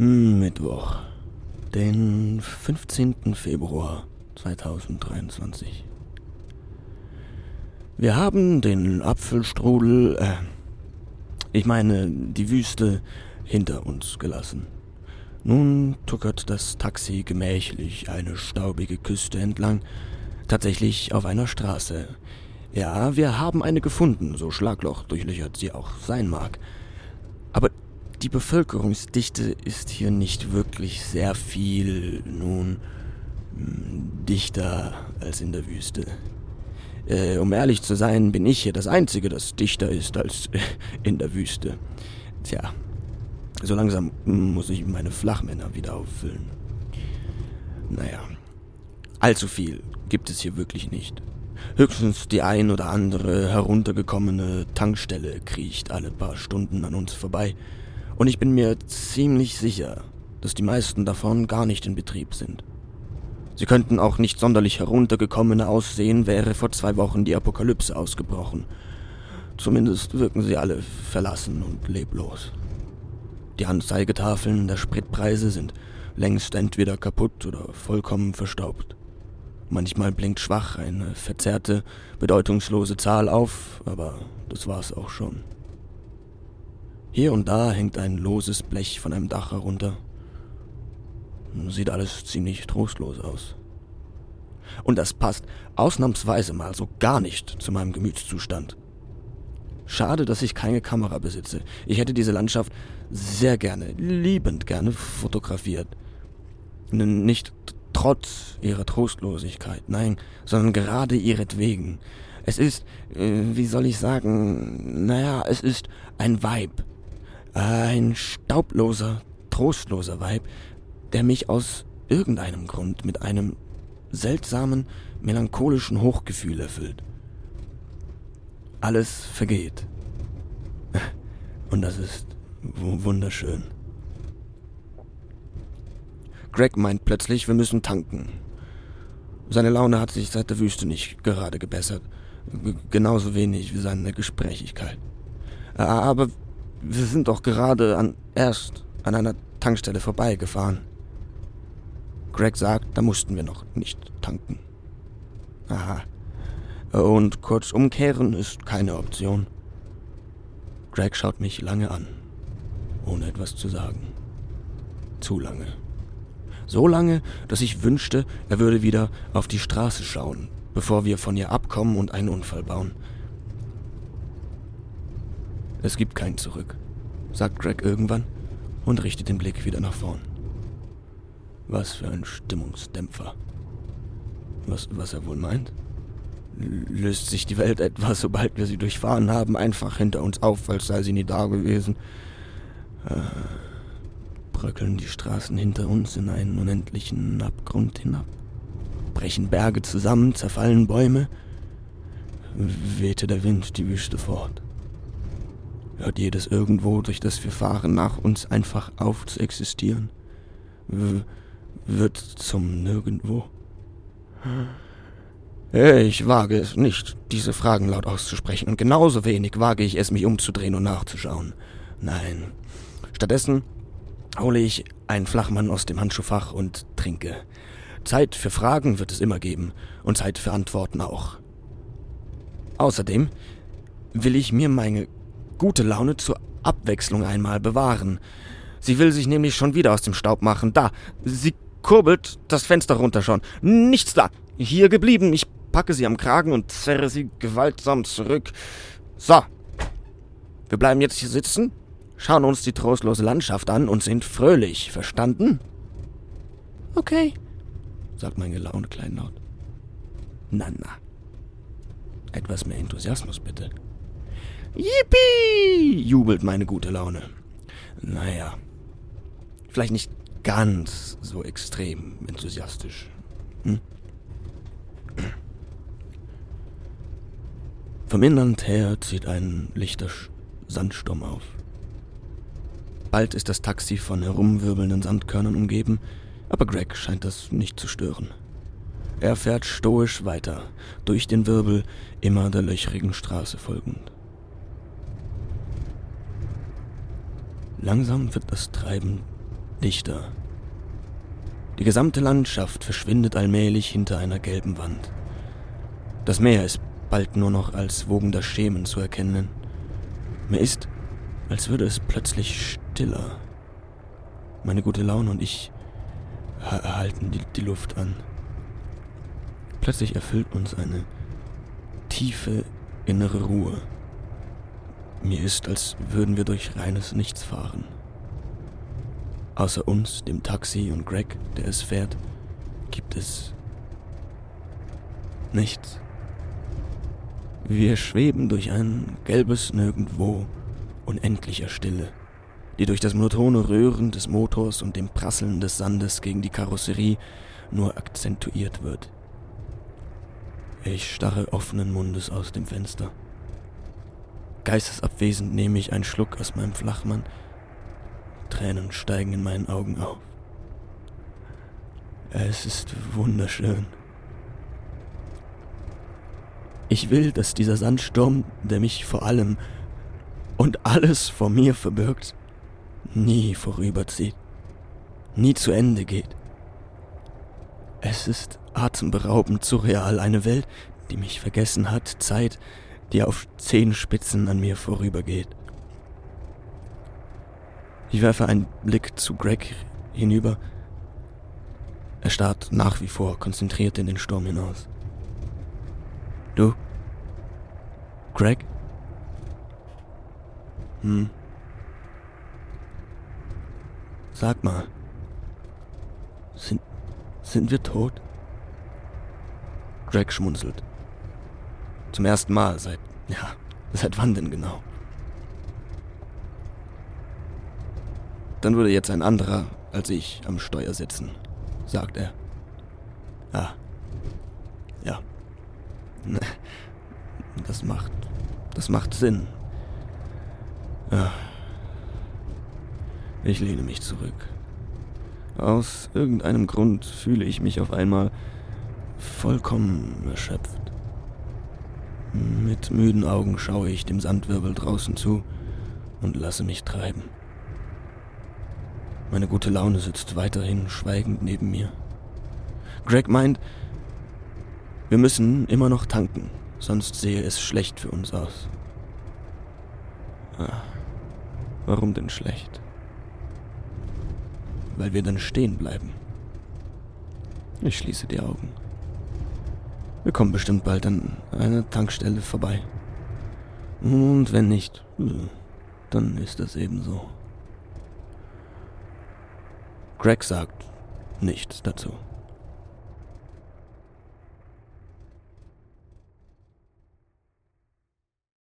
Mittwoch, den 15. Februar 2023. Wir haben den Apfelstrudel, äh, ich meine die Wüste, hinter uns gelassen. Nun tuckert das Taxi gemächlich eine staubige Küste entlang, tatsächlich auf einer Straße. Ja, wir haben eine gefunden, so Schlagloch durchlöchert sie auch sein mag. Aber die Bevölkerungsdichte ist hier nicht wirklich sehr viel, nun, dichter als in der Wüste. Äh, um ehrlich zu sein, bin ich hier das Einzige, das dichter ist als in der Wüste. Tja, so langsam muss ich meine Flachmänner wieder auffüllen. Naja, allzu viel gibt es hier wirklich nicht. Höchstens die ein oder andere heruntergekommene Tankstelle kriecht alle paar Stunden an uns vorbei. Und ich bin mir ziemlich sicher, dass die meisten davon gar nicht in Betrieb sind. Sie könnten auch nicht sonderlich heruntergekommene aussehen, wäre vor zwei Wochen die Apokalypse ausgebrochen. Zumindest wirken sie alle verlassen und leblos. Die Anzeigetafeln der Spritpreise sind längst entweder kaputt oder vollkommen verstaubt. Manchmal blinkt schwach eine verzerrte, bedeutungslose Zahl auf, aber das war's auch schon. Hier und da hängt ein loses Blech von einem Dach herunter. Sieht alles ziemlich trostlos aus. Und das passt ausnahmsweise mal so gar nicht zu meinem Gemütszustand. Schade, dass ich keine Kamera besitze. Ich hätte diese Landschaft sehr gerne, liebend gerne fotografiert. Nicht trotz ihrer Trostlosigkeit, nein, sondern gerade ihretwegen. Es ist, äh, wie soll ich sagen, naja, es ist ein Weib. Ein staubloser, trostloser Weib, der mich aus irgendeinem Grund mit einem seltsamen, melancholischen Hochgefühl erfüllt. Alles vergeht. Und das ist wunderschön. Greg meint plötzlich, wir müssen tanken. Seine Laune hat sich seit der Wüste nicht gerade gebessert. G genauso wenig wie seine Gesprächigkeit. Aber wir sind doch gerade an, erst an einer Tankstelle vorbeigefahren. Greg sagt, da mussten wir noch nicht tanken. Aha. Und kurz umkehren ist keine Option. Greg schaut mich lange an, ohne etwas zu sagen. Zu lange. So lange, dass ich wünschte, er würde wieder auf die Straße schauen, bevor wir von ihr abkommen und einen Unfall bauen. Es gibt kein Zurück, sagt Greg irgendwann und richtet den Blick wieder nach vorn. Was für ein Stimmungsdämpfer. Was, was er wohl meint? Löst sich die Welt etwa, sobald wir sie durchfahren haben, einfach hinter uns auf, als sei sie nie da gewesen. Äh, bröckeln die Straßen hinter uns in einen unendlichen Abgrund hinab. Brechen Berge zusammen, zerfallen Bäume. Wehte der Wind die Wüste fort. Hört jedes irgendwo, durch das wir fahren, nach uns einfach auf zu existieren? W wird zum Nirgendwo? Ich wage es nicht, diese Fragen laut auszusprechen, und genauso wenig wage ich es, mich umzudrehen und nachzuschauen. Nein. Stattdessen hole ich einen Flachmann aus dem Handschuhfach und trinke. Zeit für Fragen wird es immer geben und Zeit für Antworten auch. Außerdem will ich mir meine gute Laune zur Abwechslung einmal bewahren. Sie will sich nämlich schon wieder aus dem Staub machen. Da, sie kurbelt das Fenster runter schon. Nichts da. Hier geblieben. Ich packe sie am Kragen und zerre sie gewaltsam zurück. So. Wir bleiben jetzt hier sitzen, schauen uns die trostlose Landschaft an und sind fröhlich. Verstanden? Okay, sagt mein gelaunt Kleinlaut. Na, na. Etwas mehr Enthusiasmus, bitte. Yippie! jubelt meine gute Laune. Naja, vielleicht nicht ganz so extrem enthusiastisch. Hm? Vom Inland her zieht ein lichter Sandsturm auf. Bald ist das Taxi von herumwirbelnden Sandkörnern umgeben, aber Greg scheint das nicht zu stören. Er fährt stoisch weiter, durch den Wirbel immer der löchrigen Straße folgend. Langsam wird das Treiben dichter. Die gesamte Landschaft verschwindet allmählich hinter einer gelben Wand. Das Meer ist bald nur noch als wogender Schemen zu erkennen. Mir ist, als würde es plötzlich stiller. Meine gute Laune und ich halten die, die Luft an. Plötzlich erfüllt uns eine tiefe innere Ruhe. Mir ist, als würden wir durch reines Nichts fahren. Außer uns, dem Taxi und Greg, der es fährt, gibt es nichts. Wir schweben durch ein gelbes Nirgendwo unendlicher Stille, die durch das monotone Röhren des Motors und dem Prasseln des Sandes gegen die Karosserie nur akzentuiert wird. Ich starre offenen Mundes aus dem Fenster. Geistesabwesend nehme ich einen Schluck aus meinem Flachmann. Tränen steigen in meinen Augen auf. Es ist wunderschön. Ich will, dass dieser Sandsturm, der mich vor allem und alles vor mir verbirgt, nie vorüberzieht, nie zu Ende geht. Es ist atemberaubend surreal, eine Welt, die mich vergessen hat, Zeit, die auf Zehenspitzen an mir vorübergeht. Ich werfe einen Blick zu Greg hinüber. Er starrt nach wie vor konzentriert in den Sturm hinaus. Du? Greg? Hm. Sag mal. Sind, sind wir tot? Greg schmunzelt. Zum ersten Mal seit, ja, seit wann denn genau? Dann würde jetzt ein anderer als ich am Steuer sitzen, sagt er. Ah. Ja. Das macht. Das macht Sinn. Ja. Ich lehne mich zurück. Aus irgendeinem Grund fühle ich mich auf einmal vollkommen erschöpft. Mit müden Augen schaue ich dem Sandwirbel draußen zu und lasse mich treiben. Meine gute Laune sitzt weiterhin schweigend neben mir. Greg meint, wir müssen immer noch tanken, sonst sehe es schlecht für uns aus. Ah, warum denn schlecht? Weil wir dann stehen bleiben. Ich schließe die Augen. Wir kommen bestimmt bald an einer Tankstelle vorbei. Und wenn nicht, dann ist das ebenso. Greg sagt nichts dazu.